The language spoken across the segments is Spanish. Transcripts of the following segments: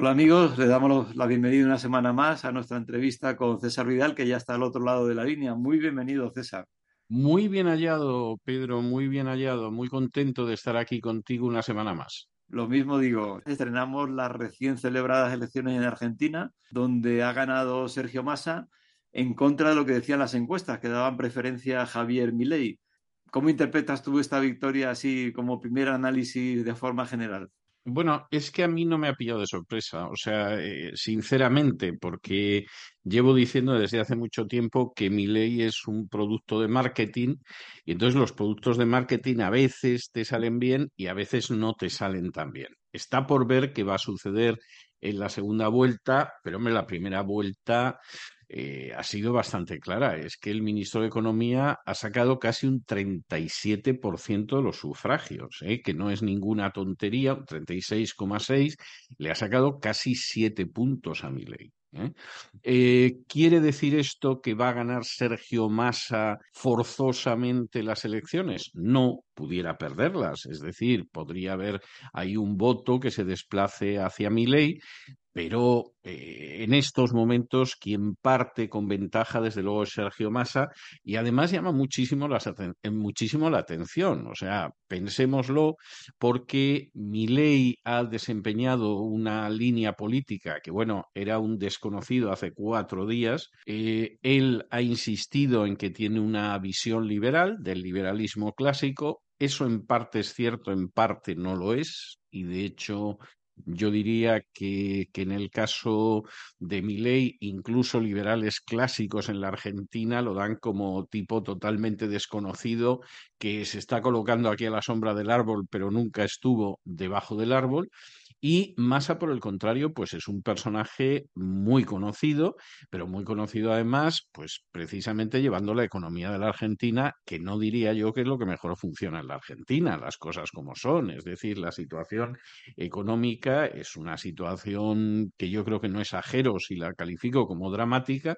Hola amigos, le damos la bienvenida una semana más a nuestra entrevista con César Vidal, que ya está al otro lado de la línea. Muy bienvenido, César. Muy bien hallado, Pedro, muy bien hallado. Muy contento de estar aquí contigo una semana más. Lo mismo digo, estrenamos las recién celebradas elecciones en Argentina, donde ha ganado Sergio Massa en contra de lo que decían las encuestas, que daban preferencia a Javier Milei. ¿Cómo interpretas tú esta victoria así como primer análisis de forma general? Bueno, es que a mí no me ha pillado de sorpresa, o sea, eh, sinceramente, porque llevo diciendo desde hace mucho tiempo que mi ley es un producto de marketing y entonces los productos de marketing a veces te salen bien y a veces no te salen tan bien. Está por ver qué va a suceder en la segunda vuelta, pero hombre, la primera vuelta eh, ha sido bastante clara. Es que el ministro de Economía ha sacado casi un 37% de los sufragios, ¿eh? que no es ninguna tontería, un 36,6, le ha sacado casi 7 puntos a mi ley. Eh, quiere decir esto que va a ganar Sergio Massa forzosamente las elecciones? No, pudiera perderlas. Es decir, podría haber ahí un voto que se desplace hacia mi ley, pero eh, en estos momentos quien parte con ventaja, desde luego, es Sergio Massa, y además llama muchísimo, eh, muchísimo la atención. O sea, pensémoslo, porque Milei ha desempeñado una línea política que, bueno, era un desconocido hace cuatro días. Eh, él ha insistido en que tiene una visión liberal, del liberalismo clásico, eso en parte es cierto, en parte no lo es, y de hecho yo diría que, en el caso de Milei, incluso liberales clásicos en la Argentina lo dan como tipo totalmente desconocido que se está colocando aquí a la sombra del árbol, pero nunca estuvo debajo del árbol. Y Massa, por el contrario, pues es un personaje muy conocido, pero muy conocido además, pues precisamente llevando la economía de la Argentina, que no diría yo que es lo que mejor funciona en la Argentina, las cosas como son. Es decir, la situación económica es una situación que yo creo que no exagero si la califico como dramática,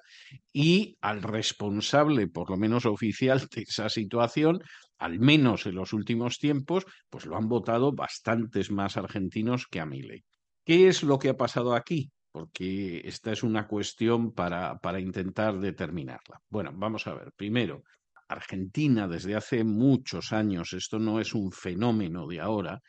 y al responsable, por lo menos oficial, de esa situación, al menos en los últimos tiempos, pues lo han votado bastantes más argentinos que a Milei. ¿Qué es lo que ha pasado aquí? Porque esta es una cuestión para, para intentar determinarla. Bueno, vamos a ver. Primero, Argentina desde hace muchos años, esto no es un fenómeno de ahora,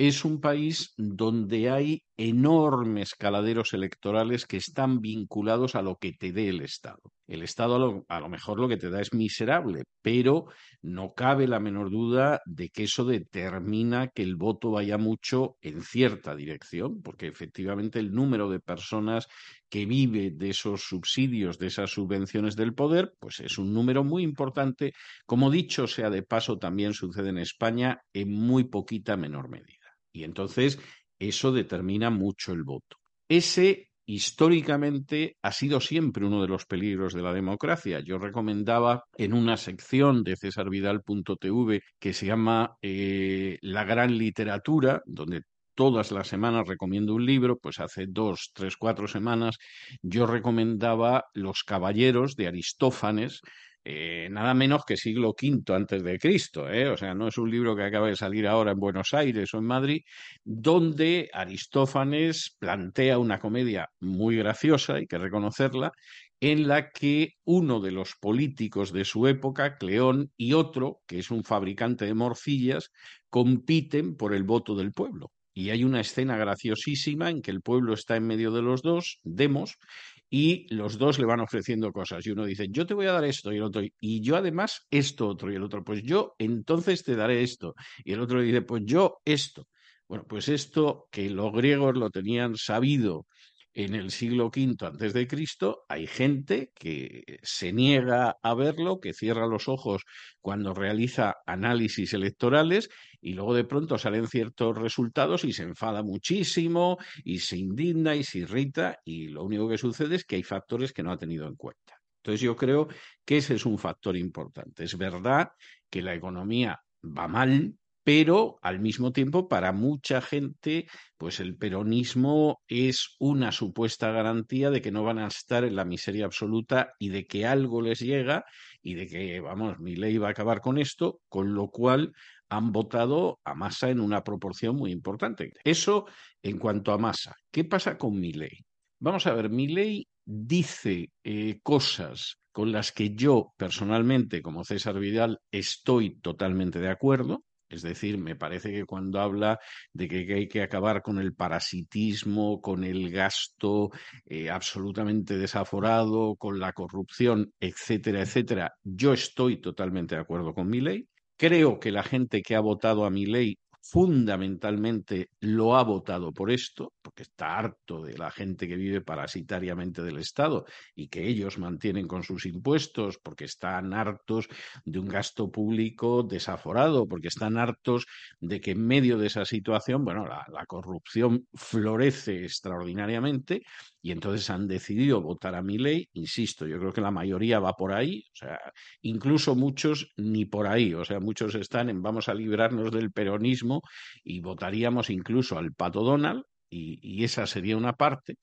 es un país donde hay enormes caladeros electorales que están vinculados a lo que te dé el Estado. El Estado a lo, mejor lo que te da es miserable, pero no cabe la menor duda de que eso determina que el voto vaya mucho en cierta dirección, porque efectivamente el número de personas que vive de esos subsidios, de esas subvenciones del poder, pues es un número muy importante. Como dicho sea de paso, también sucede en España en muy poquita menor medida. Y entonces eso determina mucho el voto. Ese históricamente ha sido siempre uno de los peligros de la democracia. Yo recomendaba en una sección de cesarvidal.tv que se llama eh, La gran literatura, donde todas las semanas recomiendo un libro, pues hace dos, tres, cuatro semanas yo recomendaba Los Caballeros de Aristófanes, eh, nada menos que siglo V antes de Cristo, ¿eh? o sea, no es un libro que acaba de salir ahora en Buenos Aires o en Madrid, donde Aristófanes plantea una comedia muy graciosa, hay que reconocerla, en la que uno de los políticos de su época, Cleón, y otro, que es un fabricante de morcillas, compiten por el voto del pueblo. Y hay una escena graciosísima en que el pueblo está en medio de los dos, Demos, y los dos le van ofreciendo cosas. Y uno dice, yo te voy a dar esto, y el otro, y yo además esto otro, y el otro, pues yo entonces te daré esto. Y el otro dice, pues yo esto. Bueno, pues esto que los griegos lo tenían sabido en el siglo V antes de Cristo, hay gente que se niega a verlo, que cierra los ojos cuando realiza análisis electorales y luego de pronto salen ciertos resultados y se enfada muchísimo y se indigna y se irrita y lo único que sucede es que hay factores que no ha tenido en cuenta. Entonces yo creo que ese es un factor importante. Es verdad que la economía va mal, pero al mismo tiempo para mucha gente pues el peronismo es una supuesta garantía de que no van a estar en la miseria absoluta y de que algo les llega y de que, vamos, mi ley va a acabar con esto, con lo cual han votado a Massa en una proporción muy importante. Eso en cuanto a Massa. ¿Qué pasa con Milei? Vamos a ver, Milei dice eh, cosas con las que yo personalmente, como César Vidal, estoy totalmente de acuerdo. Es decir, me parece que cuando habla de que hay que acabar con el parasitismo, con el gasto eh, absolutamente desaforado, con la corrupción, etcétera, etcétera, yo estoy totalmente de acuerdo con mi ley. Creo que la gente que ha votado a mi ley fundamentalmente lo ha votado por esto, porque está harto de la gente que vive parasitariamente del Estado y que ellos mantienen con sus impuestos, porque están hartos de un gasto público desaforado, porque están hartos de que en medio de esa situación, bueno, la, la corrupción florece extraordinariamente y entonces han decidido votar a mi ley. Insisto, yo creo que la mayoría va por ahí, o sea, incluso muchos ni por ahí, o sea, muchos están en vamos a librarnos del peronismo y votaríamos incluso al Pato Donald, y, esa sería una parte.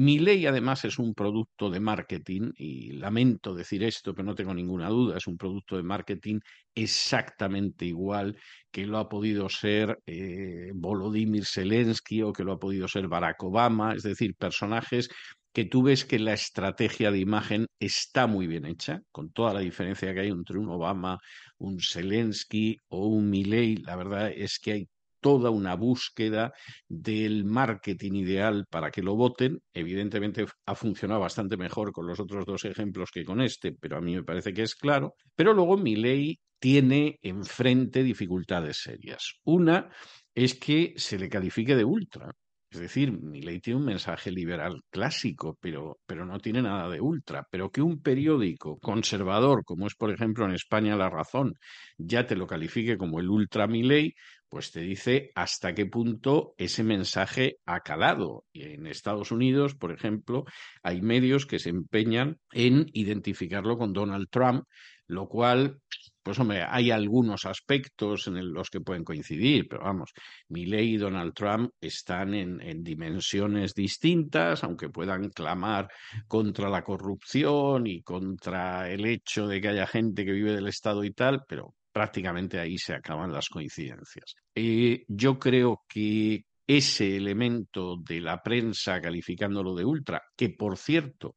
Mi ley además es un producto de marketing y lamento decir esto, pero no tengo ninguna duda, es un producto de marketing exactamente igual que lo ha podido ser eh, Volodymyr Zelensky o que lo ha podido ser Barack Obama, es decir, personajes que tú ves que la estrategia de imagen está muy bien hecha, con toda la diferencia que hay entre un Obama, un Zelensky o un Milley. La verdad es que hay toda una búsqueda del marketing ideal para que lo voten. Evidentemente ha funcionado bastante mejor con los otros dos ejemplos que con este, pero a mí me parece que es claro. Pero luego Milley tiene enfrente dificultades serias. Una es que se le califique de ultra. Es decir, ley tiene un mensaje liberal clásico, pero, pero no tiene nada de ultra. Pero que un periódico conservador, como es por ejemplo en España La Razón, ya te lo califique como el ultra ley, pues te dice hasta qué punto ese mensaje ha calado. Y en Estados Unidos, por ejemplo, hay medios que se empeñan en identificarlo con Donald Trump, lo cual pues hombre, hay algunos aspectos en los que pueden coincidir, pero vamos, Milley y Donald Trump están en, en, dimensiones distintas, aunque puedan clamar contra la corrupción y contra el hecho de que haya gente que vive del Estado y tal, pero prácticamente ahí se acaban las coincidencias. Eh, yo creo que ese elemento de la prensa calificándolo de ultra, que por cierto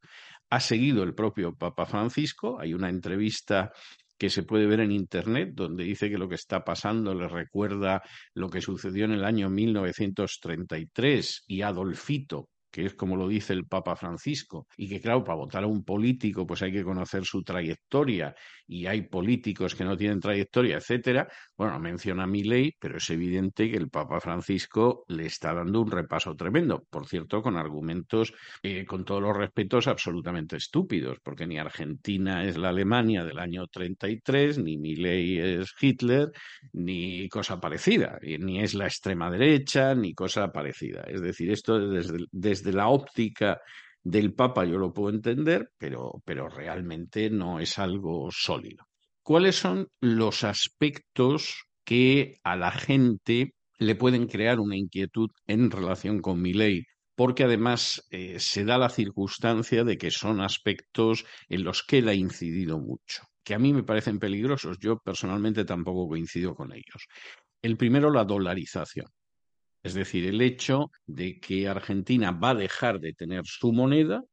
ha seguido el propio Papa Francisco, hay una entrevista que se puede ver en Internet, donde dice que lo que está pasando le recuerda lo que sucedió en el año 1933 y Adolfito, que es como lo dice el Papa Francisco, y que claro, para votar a un político pues hay que conocer su trayectoria y hay políticos que no tienen trayectoria, etcétera. Bueno, menciona mi ley, pero es evidente que el Papa Francisco le está dando un repaso tremendo, por cierto, con argumentos, eh, con todos los respetos, absolutamente estúpidos, porque ni Argentina es la Alemania del año 33, ni mi ley es Hitler, ni cosa parecida, ni es la extrema derecha, ni cosa parecida. Es decir, esto desde, desde desde la óptica del Papa yo lo puedo entender, pero, pero realmente no es algo sólido. ¿Cuáles son los aspectos que a la gente le pueden crear una inquietud en relación con mi ley? Porque además eh, se da la circunstancia de que son aspectos en los que él ha incidido mucho, que a mí me parecen peligrosos. Yo personalmente tampoco coincido con ellos. El primero, la dolarización. Es decir, el hecho de que Argentina va a dejar de tener su moneda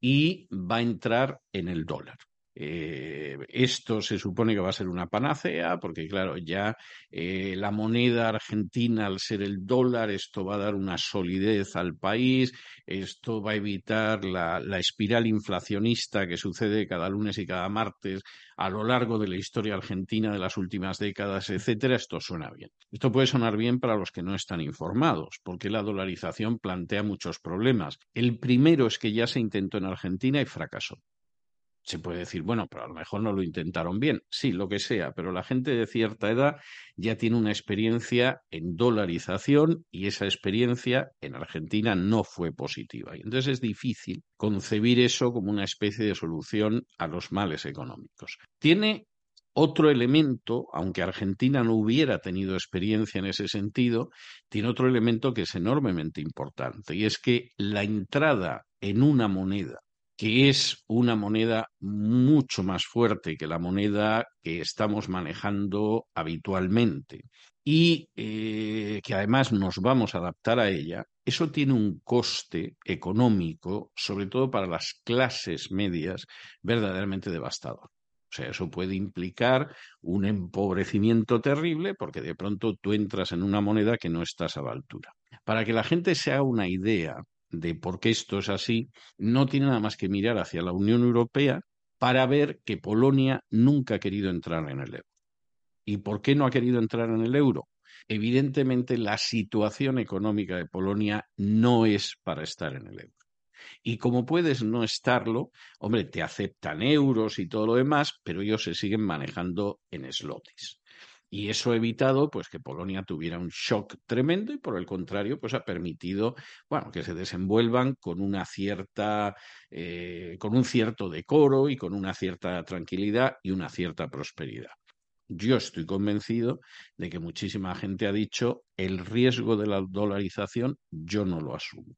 y va a entrar en el dólar. Eh, esto se supone que va a ser una panacea, porque claro, ya eh, la moneda argentina, al ser el dólar, esto va a dar una solidez al país, esto va a evitar la, la espiral inflacionista que sucede cada lunes y cada martes a lo largo de la historia argentina de las últimas décadas, etcétera. Esto suena bien. Esto puede sonar bien para los que no están informados, porque la dolarización plantea muchos problemas. El primero es que ya se intentó en Argentina y fracasó se puede decir, bueno, pero a lo mejor no lo intentaron bien. Sí, lo que sea, pero la gente de cierta edad ya tiene una experiencia en dolarización y esa experiencia en Argentina no fue positiva. Y entonces es difícil concebir eso como una especie de solución a los males económicos. Tiene otro elemento, aunque Argentina no hubiera tenido experiencia en ese sentido, tiene otro elemento que es enormemente importante y es que la entrada en una moneda que es una moneda mucho más fuerte que la moneda que estamos manejando habitualmente y eh, que además nos vamos a adaptar a ella, eso tiene un coste económico, sobre todo para las clases medias, verdaderamente devastador. O sea, eso puede implicar un empobrecimiento terrible porque de pronto tú entras en una moneda que no estás a la altura. Para que la gente se haga una idea de por qué esto es así, no tiene nada más que mirar hacia la Unión Europea para ver que Polonia nunca ha querido entrar en el euro. ¿Y por qué no ha querido entrar en el euro? Evidentemente, la situación económica de Polonia no es para estar en el euro. Y como puedes no estarlo, hombre, te aceptan euros y todo lo demás, pero ellos se siguen manejando en slotis. Y eso ha evitado pues, que Polonia tuviera un shock tremendo y por el contrario, pues ha permitido bueno, que se desenvuelvan con una cierta, eh, con un cierto decoro y con una cierta tranquilidad y una cierta prosperidad. Yo estoy convencido de que muchísima gente ha dicho el riesgo de la dolarización yo no lo asumo.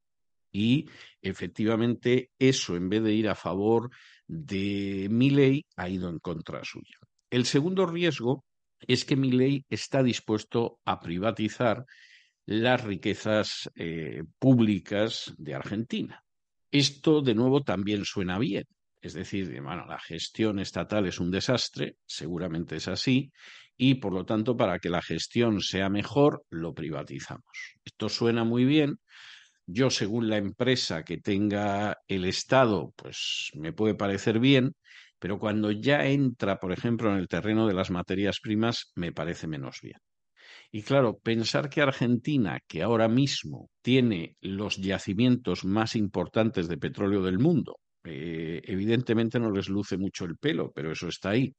Y efectivamente eso, en vez de ir a favor de mi ley, ha ido en contra suya. El segundo riesgo es que mi ley está dispuesto a privatizar las riquezas eh, públicas de Argentina. Esto, de nuevo, también suena bien. Es decir, bueno, la gestión estatal es un desastre, seguramente es así, y por lo tanto, para que la gestión sea mejor, lo privatizamos. Esto suena muy bien. Yo, según la empresa que tenga el Estado, pues me puede parecer bien, pero cuando ya entra, por ejemplo, en el terreno de las materias primas, me parece menos bien. Y claro, pensar que Argentina, que ahora mismo tiene los yacimientos más importantes de petróleo del mundo, eh, evidentemente no les luce mucho el pelo, pero eso está ahí.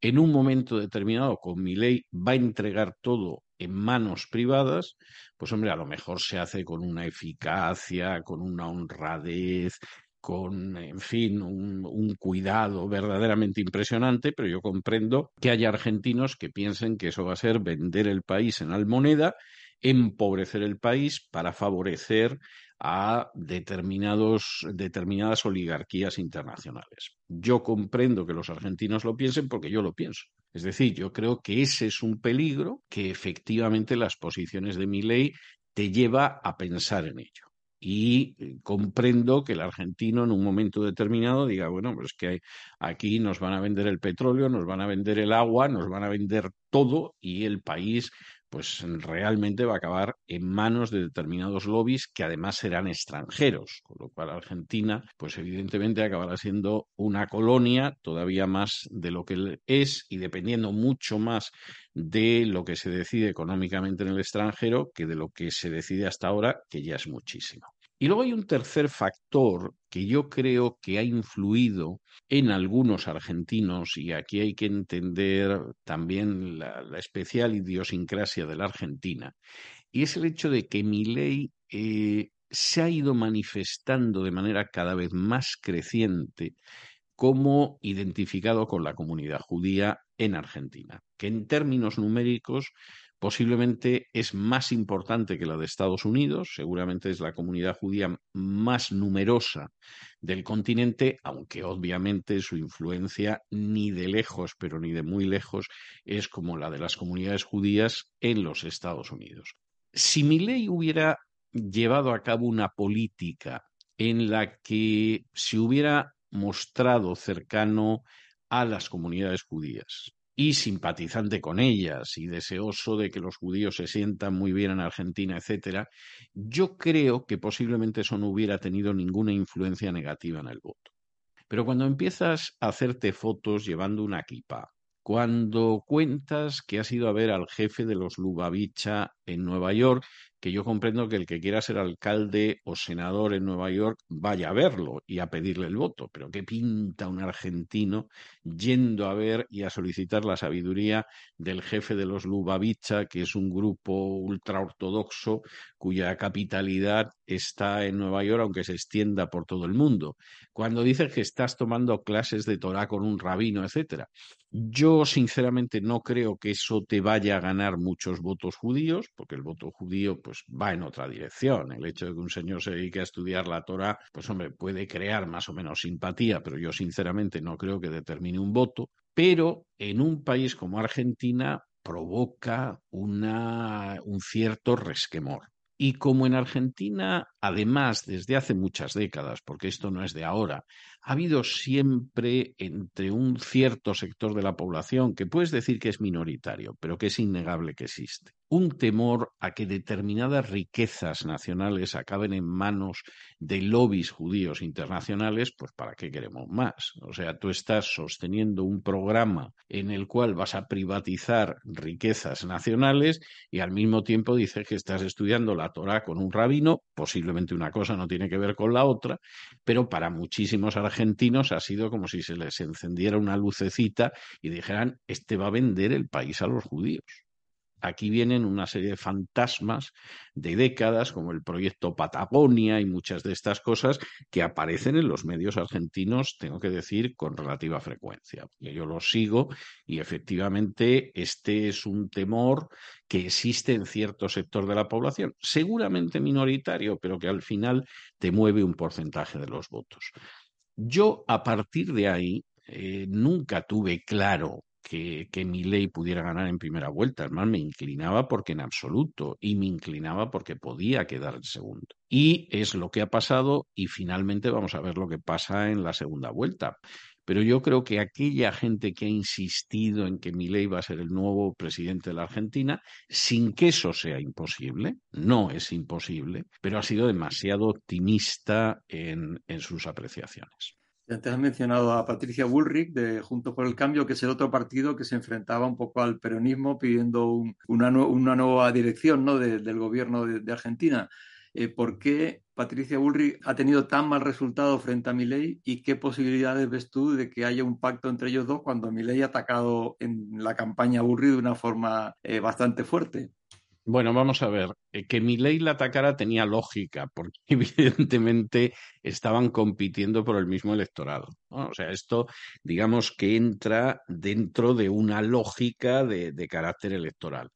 En un momento determinado, con mi ley, va a entregar todo en manos privadas, pues hombre, a lo mejor se hace con una eficacia, con una honradez, con, en fin, un, cuidado verdaderamente impresionante, pero yo comprendo que haya argentinos que piensen que eso va a ser vender el país en almoneda, empobrecer el país para favorecer a determinados, determinadas oligarquías internacionales. Yo comprendo que los argentinos lo piensen porque yo lo pienso. Es decir, yo creo que ese es un peligro que efectivamente las posiciones de mi ley te lleva a pensar en ello y eh, comprendo que el argentino en un momento determinado diga, bueno, pues que aquí nos van a vender el petróleo, nos van a vender el agua, nos van a vender todo y el país pues realmente va a acabar en manos de determinados lobbies que además serán extranjeros, con lo cual Argentina, pues evidentemente acabará siendo una colonia todavía más de lo que es y dependiendo mucho más de lo que se decide económicamente en el extranjero que de lo que se decide hasta ahora, que ya es muchísimo. Y luego hay un tercer factor que yo creo que ha influido en algunos argentinos, y aquí hay que entender también la, especial idiosincrasia de la Argentina, y es el hecho de que mi ley eh, se ha ido manifestando de manera cada vez más creciente como identificado con la comunidad judía en Argentina, que en términos numéricos posiblemente es más importante que la de Estados Unidos, seguramente es la comunidad judía más numerosa del continente, aunque obviamente su influencia ni de lejos, pero ni de muy lejos, es como la de las comunidades judías en los Estados Unidos. Si mi ley hubiera llevado a cabo una política en la que se hubiera mostrado cercano a las comunidades judías, y simpatizante con ellas y deseoso de que los judíos se sientan muy bien en Argentina, etcétera, yo creo que posiblemente eso no hubiera tenido ninguna influencia negativa en el voto. Pero cuando empiezas a hacerte fotos llevando una kipa, cuando cuentas que has ido a ver al jefe de los Lubavitcha en Nueva York que yo comprendo que el que quiera ser alcalde o senador en Nueva York vaya a verlo y a pedirle el voto, pero ¿qué pinta un argentino yendo a ver y a solicitar la sabiduría del jefe de los Lubavitcha, que es un grupo ultraortodoxo cuya capitalidad está en Nueva York, aunque se extienda por todo el mundo? Cuando dices que estás tomando clases de Torah con un rabino, etcétera. Yo sinceramente no creo que eso te vaya a ganar muchos votos judíos, porque el voto judío pues va en otra dirección. El hecho de que un señor se dedique a estudiar la Torah, pues hombre, puede crear más o menos simpatía, pero yo sinceramente no creo que determine un voto. Pero en un país como Argentina provoca una, un cierto resquemor. Y como en Argentina, además, desde hace muchas décadas, porque esto no es de ahora, ha habido siempre entre un cierto sector de la población, que puedes decir que es minoritario, pero que es innegable que existe, un temor a que determinadas riquezas nacionales acaben en manos de lobbies judíos internacionales, pues ¿para qué queremos más? O sea, tú estás sosteniendo un programa en el cual vas a privatizar riquezas nacionales y al mismo tiempo dices que estás estudiando la Torah con un rabino, posiblemente una cosa no tiene que ver con la otra, pero para muchísimos ha sido como si se les encendiera una lucecita y dijeran, este va a vender el país a los judíos. Aquí vienen una serie de fantasmas de décadas, como el proyecto Patagonia y muchas de estas cosas que aparecen en los medios argentinos, tengo que decir, con relativa frecuencia. yo los sigo y efectivamente este es un temor que existe en cierto sector de la población, seguramente minoritario, pero que al final te mueve un porcentaje de los votos. Yo, a partir de ahí, eh, nunca tuve claro que, mi ley pudiera ganar en primera vuelta. Además, me inclinaba porque en absoluto y me inclinaba porque podía quedar en segundo. Y es lo que ha pasado y finalmente vamos a ver lo que pasa en la segunda vuelta. Pero yo creo que aquella gente que ha insistido en que Milei va a ser el nuevo presidente de la Argentina, sin que eso sea imposible, no es imposible, pero ha sido demasiado optimista en, en sus apreciaciones. Antes has mencionado a Patricia Bullrich de Juntos por el Cambio, que es el otro partido que se enfrentaba un poco al peronismo pidiendo una, una, nueva dirección ¿no? del gobierno de, Argentina. Eh, ¿Por qué Patricia Bullrich ha tenido tan mal resultado frente a Milei y qué posibilidades ves tú de que haya un pacto entre ellos dos cuando Milei ha atacado en la campaña Bullrich de una forma eh, bastante fuerte? Bueno, vamos a ver, eh, que Milei la atacara tenía lógica, porque evidentemente estaban compitiendo por el mismo electorado. O sea, esto, digamos que entra dentro de una lógica de carácter electoral.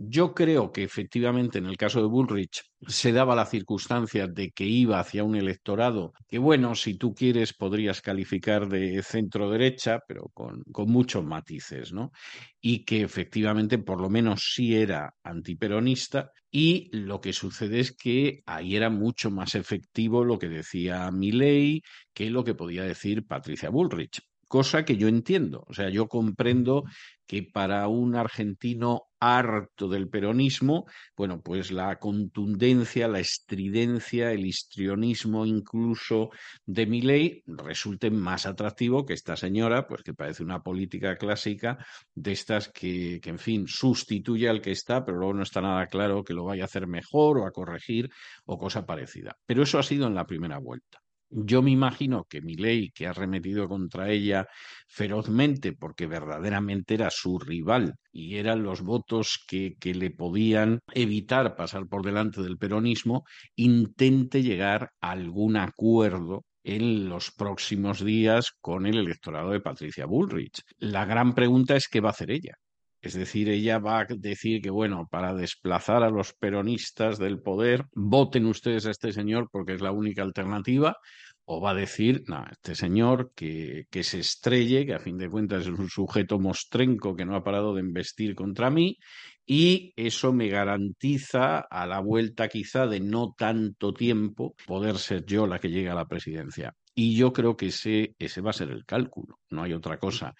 Yo creo que efectivamente en el caso de Bullrich se daba la circunstancia de que iba hacia un electorado que, bueno, si tú quieres podrías calificar de centro derecha, pero con, con muchos matices, ¿no? Y que efectivamente por lo menos sí era antiperonista y lo que sucede es que ahí era mucho más efectivo lo que decía Milley que lo que podía decir Patricia Bullrich cosa que yo entiendo. O sea, yo comprendo que para un argentino harto del peronismo, bueno, pues la contundencia, la estridencia, el histrionismo incluso de Milei resulte más atractivo que esta señora, pues que parece una política clásica de estas que, que, en fin, sustituye al que está, pero luego no está nada claro que lo vaya a hacer mejor o a corregir o cosa parecida. Pero eso ha sido en la primera vuelta. Yo me imagino que ley, que ha remetido contra ella ferozmente porque verdaderamente era su rival y eran los votos que, que le podían evitar pasar por delante del peronismo, intente llegar a algún acuerdo en los próximos días con el electorado de Patricia Bullrich. La gran pregunta es qué va a hacer ella. Es decir, ella va a decir que, bueno, para desplazar a los peronistas del poder, voten ustedes a este señor porque es la única alternativa, o va a decir, no, este señor que, que se estrelle, que a fin de cuentas es un sujeto mostrenco que no ha parado de investir contra mí, y eso me garantiza a la vuelta quizá de no tanto tiempo poder ser yo la que llegue a la presidencia. Y yo creo que ese, ese va a ser el cálculo, no hay otra cosa.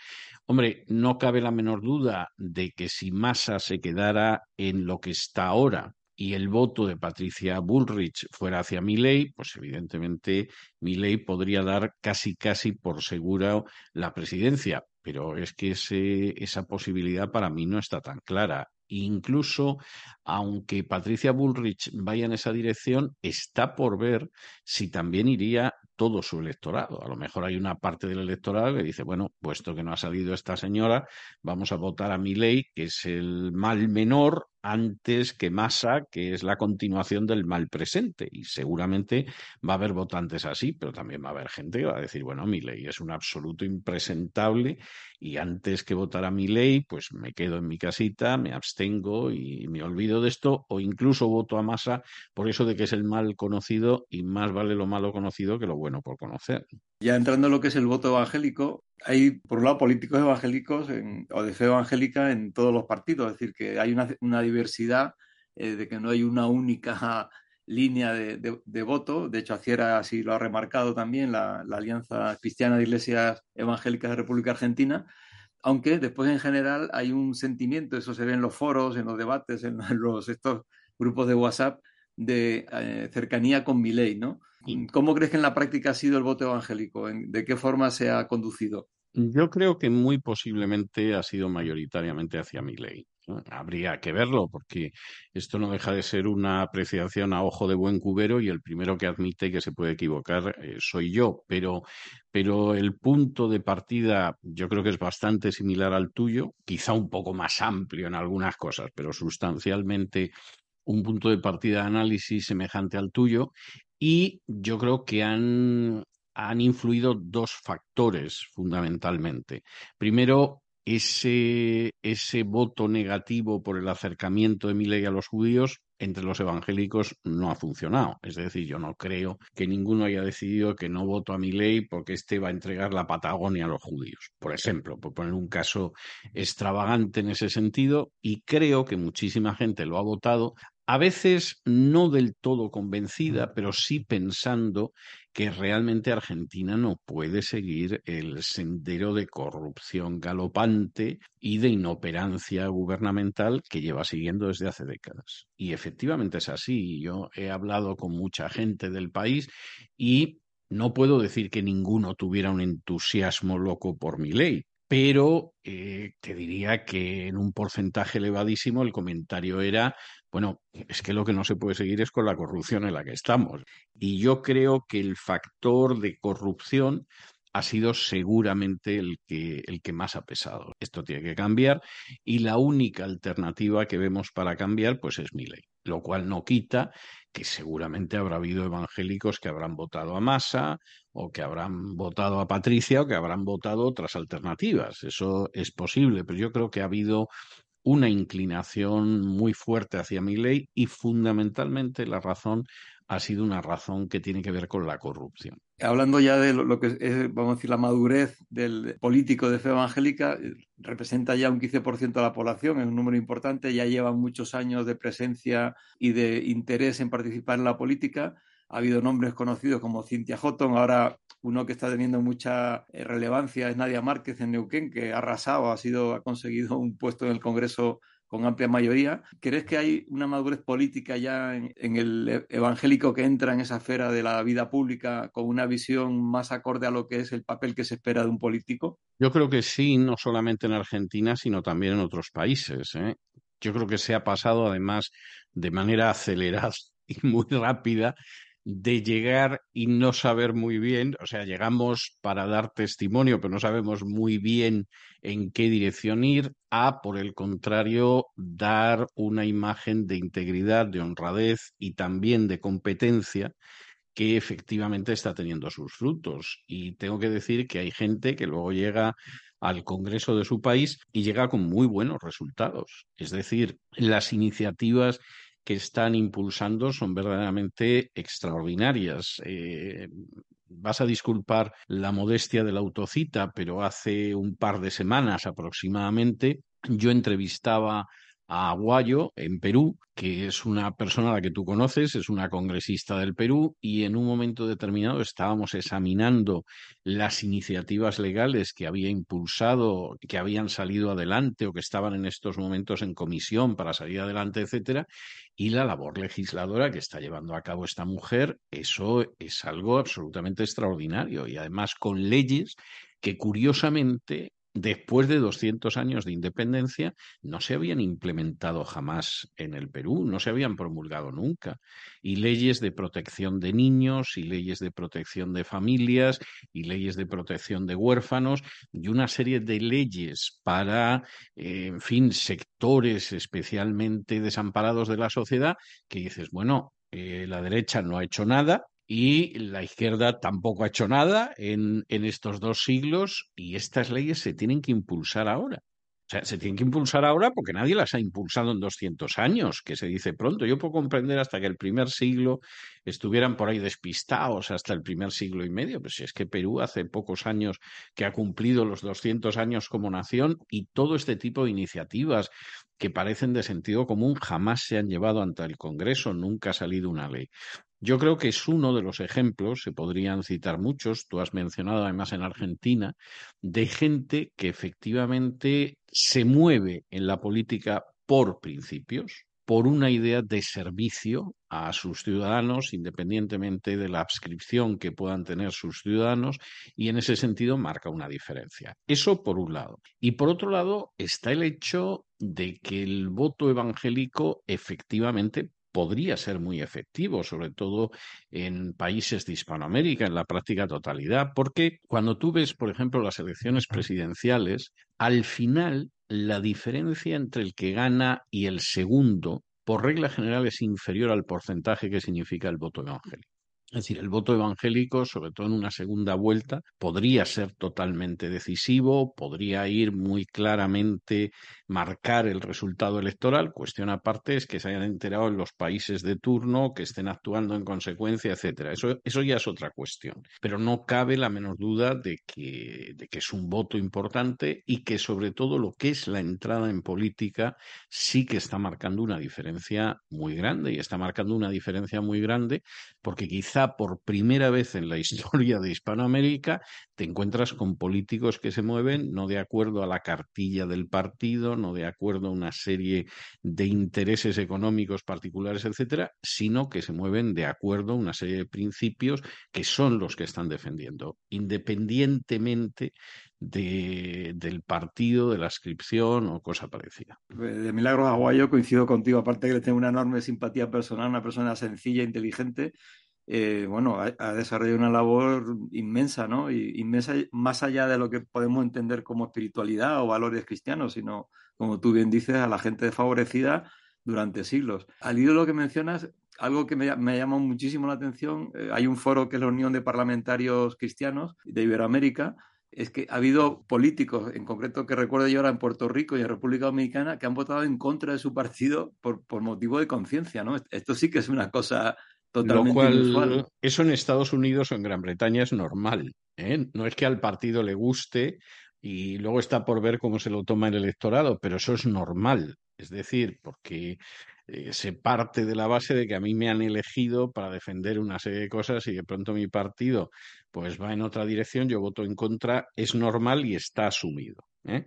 Hombre, no cabe la menor duda de que si Massa se quedara en lo que está ahora y el voto de Patricia Bullrich fuera hacia Milley, pues evidentemente Milley podría dar casi casi por segura la presidencia, pero es que esa posibilidad para mí no está tan clara. Incluso, aunque Patricia Bullrich vaya en esa dirección, está por ver si también iría todo su electorado. A lo mejor hay una parte del electorado que dice, bueno, puesto que no ha salido esta señora, vamos a votar a mi ley, que es el mal menor, antes que Massa, que es la continuación del mal presente. Y seguramente va a haber votantes así, pero también va a haber gente que va a decir, bueno, mi ley es un absoluto impresentable y antes que votar a mi ley, pues me quedo en mi casita, me abstengo y me olvido de esto, o incluso voto a Massa por eso de que es el mal conocido y más vale lo malo conocido que lo bueno por conocer. Ya entrando en lo que es el voto evangélico, hay, por un lado, políticos evangélicos o de fe evangélica en todos los partidos, es decir, que hay una, diversidad eh, de que no hay una única línea de, voto. De hecho, Aciera así lo ha remarcado también, la, Alianza Cristiana de Iglesias Evangélicas de República Argentina, aunque después en general hay un sentimiento, eso se ve en los foros, en los debates, en los, estos grupos de WhatsApp, de eh, cercanía con mi ley, ¿no? ¿Cómo crees que en la práctica ha sido el voto evangélico? ¿De qué forma se ha conducido? Yo creo que muy posiblemente ha sido mayoritariamente hacia mi ley. Habría que verlo porque esto no deja de ser una apreciación a ojo de buen cubero y el primero que admite que se puede equivocar eh, soy yo, pero, pero el punto de partida yo creo que es bastante similar al tuyo, quizá un poco más amplio en algunas cosas, pero sustancialmente un punto de partida de análisis semejante al tuyo y yo creo que han, han influido dos factores fundamentalmente. Primero, ese, ese voto negativo por el acercamiento de mi ley a los judíos entre los evangélicos no ha funcionado. Es decir, yo no creo que ninguno haya decidido que no voto a mi ley porque éste va a entregar la Patagonia a los judíos. Por ejemplo, por poner un caso extravagante en ese sentido, y creo que muchísima gente lo ha votado a veces no del todo convencida, pero sí pensando que realmente Argentina no puede seguir el sendero de corrupción galopante y de inoperancia gubernamental que lleva siguiendo desde hace décadas. Y efectivamente es así. Yo he hablado con mucha gente del país y no puedo decir que ninguno tuviera un entusiasmo loco por mi ley, pero eh, te diría que en un porcentaje elevadísimo el comentario era bueno, es que lo que no se puede seguir es con la corrupción en la que estamos. Y yo creo que el factor de corrupción ha sido seguramente el que, el que más ha pesado. Esto tiene que cambiar y la única alternativa que vemos para cambiar pues es mi ley, lo cual no quita que seguramente habrá habido evangélicos que habrán votado a Massa o que habrán votado a Patricia o que habrán votado otras alternativas. Eso es posible, pero yo creo que ha habido una inclinación muy fuerte hacia mi ley y fundamentalmente la razón ha sido una razón que tiene que ver con la corrupción. Hablando ya de lo, que es, vamos a decir, la madurez del político de fe evangélica, eh, representa ya un 15% de la población, es un número importante, ya lleva muchos años de presencia y de interés en participar en la política. Ha habido nombres conocidos como Cintia Houghton, ahora uno que está teniendo mucha eh, relevancia es Nadia Márquez en Neuquén, que ha arrasado, ha, sido, ha conseguido un puesto en el Congreso con amplia mayoría. ¿Crees que hay una madurez política ya en, el e, evangélico que entra en esa esfera de la vida pública con una visión más acorde a lo que es el papel que se espera de un político? Yo creo que sí, no solamente en Argentina, sino también en otros países. ¿eh? Yo creo que se ha pasado además de manera acelerada y muy rápida de llegar y no saber muy bien, o sea, llegamos para dar testimonio, pero no sabemos muy bien en qué dirección ir, a, por el contrario, dar una imagen de integridad, de honradez y también de competencia que efectivamente está teniendo sus frutos. Y tengo que decir que hay gente que luego llega al Congreso de su país y llega con muy buenos resultados. Es decir, las iniciativas que están impulsando son verdaderamente extraordinarias. Eh, vas a disculpar la modestia de la autocita, pero hace un par de semanas aproximadamente yo entrevistaba a Aguayo en Perú, que es una persona a la que tú conoces, es una congresista del Perú, y en un momento determinado estábamos examinando las iniciativas legales que había impulsado, que habían salido adelante o que estaban en estos momentos en comisión para salir adelante, etcétera, y la labor legisladora que está llevando a cabo esta mujer, eso es algo absolutamente extraordinario y además con leyes que curiosamente después de 200 años de independencia, no se habían implementado jamás en el Perú, no se habían promulgado nunca. Y leyes de protección de niños, y leyes de protección de familias, y leyes de protección de huérfanos, y una serie de leyes para, eh, en fin, sectores especialmente desamparados de la sociedad, que dices, bueno, eh, la derecha no ha hecho nada, y la izquierda tampoco ha hecho nada en, en, estos dos siglos y estas leyes se tienen que impulsar ahora. O sea, se tienen que impulsar ahora porque nadie las ha impulsado en 200 años, que se dice pronto. Yo puedo comprender hasta que el primer siglo estuvieran por ahí despistados hasta el primer siglo y medio. Pues si es que Perú hace pocos años que ha cumplido los 200 años como nación y todo este tipo de iniciativas que parecen de sentido común jamás se han llevado ante el Congreso, nunca ha salido una ley. Yo creo que es uno de los ejemplos, se podrían citar muchos, tú has mencionado además en Argentina, de gente que efectivamente se mueve en la política por principios, por una idea de servicio a sus ciudadanos, independientemente de la adscripción que puedan tener sus ciudadanos, y en ese sentido marca una diferencia. Eso por un lado. Y por otro lado está el hecho de que el voto evangélico efectivamente podría ser muy efectivo, sobre todo en países de Hispanoamérica, en la práctica totalidad, porque cuando tú ves, por ejemplo, las elecciones presidenciales, al final la diferencia entre el que gana y el segundo, por regla general, es inferior al porcentaje que significa el voto evangélico. Es decir, el voto evangélico, sobre todo en una segunda vuelta, podría ser totalmente decisivo, podría ir muy claramente marcar el resultado electoral. Cuestión aparte es que se hayan enterado en los países de turno, que estén actuando en consecuencia, etcétera. Eso, eso ya es otra cuestión. Pero no cabe la menor duda de que, de que es un voto importante y que sobre todo lo que es la entrada en política sí que está marcando una diferencia muy grande y está marcando una diferencia muy grande porque quizá por primera vez en la historia de Hispanoamérica te encuentras con políticos que se mueven no de acuerdo a la cartilla del partido, no de acuerdo a una serie de intereses económicos particulares, etcétera, sino que se mueven de acuerdo a una serie de principios que son los que están defendiendo, independientemente de, del partido, de la inscripción o cosa parecida. De Milagros Aguayo coincido contigo, aparte que le tengo una enorme simpatía personal, una persona sencilla, inteligente eh, bueno, ha, desarrollado una labor inmensa, ¿no? Y, inmensa más allá de lo que podemos entender como espiritualidad o valores cristianos, sino, como tú bien dices, a la gente desfavorecida durante siglos. Al hilo de lo que mencionas, algo que me, me llama muchísimo la atención, eh, hay un foro que es la Unión de Parlamentarios Cristianos de Iberoamérica, es que ha habido políticos, en concreto que recuerdo yo ahora en Puerto Rico y en República Dominicana, que han votado en contra de su partido por, por motivo de conciencia, ¿no? Esto sí que es una cosa lo cual, eso en Estados Unidos o en Gran Bretaña es normal. ¿eh? No es que al partido le guste y luego está por ver cómo se lo toma el electorado, pero eso es normal. Es decir, porque eh, se parte de la base de que a mí me han elegido para defender una serie de cosas y de pronto mi partido pues va en otra dirección, yo voto en contra, es normal y está asumido. ¿eh?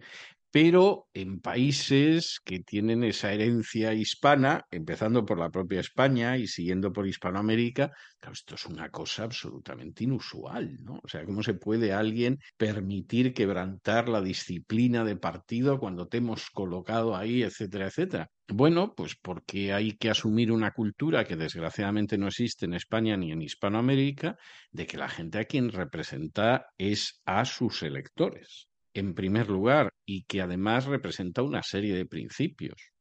Pero en países que tienen esa herencia hispana, empezando por la propia España y siguiendo por Hispanoamérica, claro, esto es una cosa absolutamente inusual, ¿no? O sea, ¿cómo se puede alguien permitir quebrantar la disciplina de partido cuando te hemos colocado ahí, etcétera, etcétera? Bueno, pues porque hay que asumir una cultura que desgraciadamente no existe en España ni en Hispanoamérica, de que la gente a quien representa es a sus electores en primer lugar y que además representa una serie de principios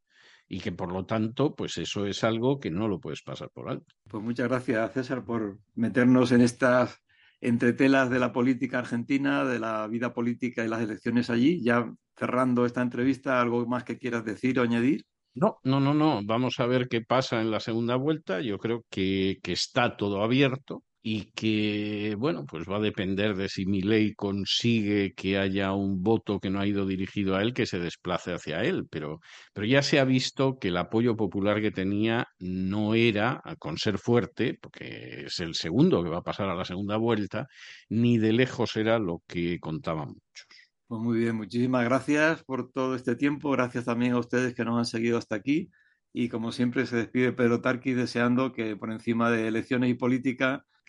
y que por lo tanto, pues eso es algo que no lo puedes pasar por alto. Pues muchas gracias, César, por meternos en estas entretelas de la política argentina, de la vida política y las elecciones allí. Ya cerrando esta entrevista, ¿algo más que quieras decir o añadir? No, no, no, no. Vamos a ver qué pasa en la segunda vuelta. Yo creo que, que está todo abierto y que, bueno, pues va a depender de si mi ley consigue que haya un voto que no ha ido dirigido a él que se desplace hacia él, pero, pero ya se ha visto que el apoyo popular que tenía no era, con ser fuerte, porque es el segundo que va a pasar a la segunda vuelta, ni de lejos era lo que contaban muchos. Pues muy bien, muchísimas gracias por todo este tiempo, gracias también a ustedes que nos han seguido hasta aquí. Y como siempre se despide Pedro Tarqui deseando que por encima de elecciones y política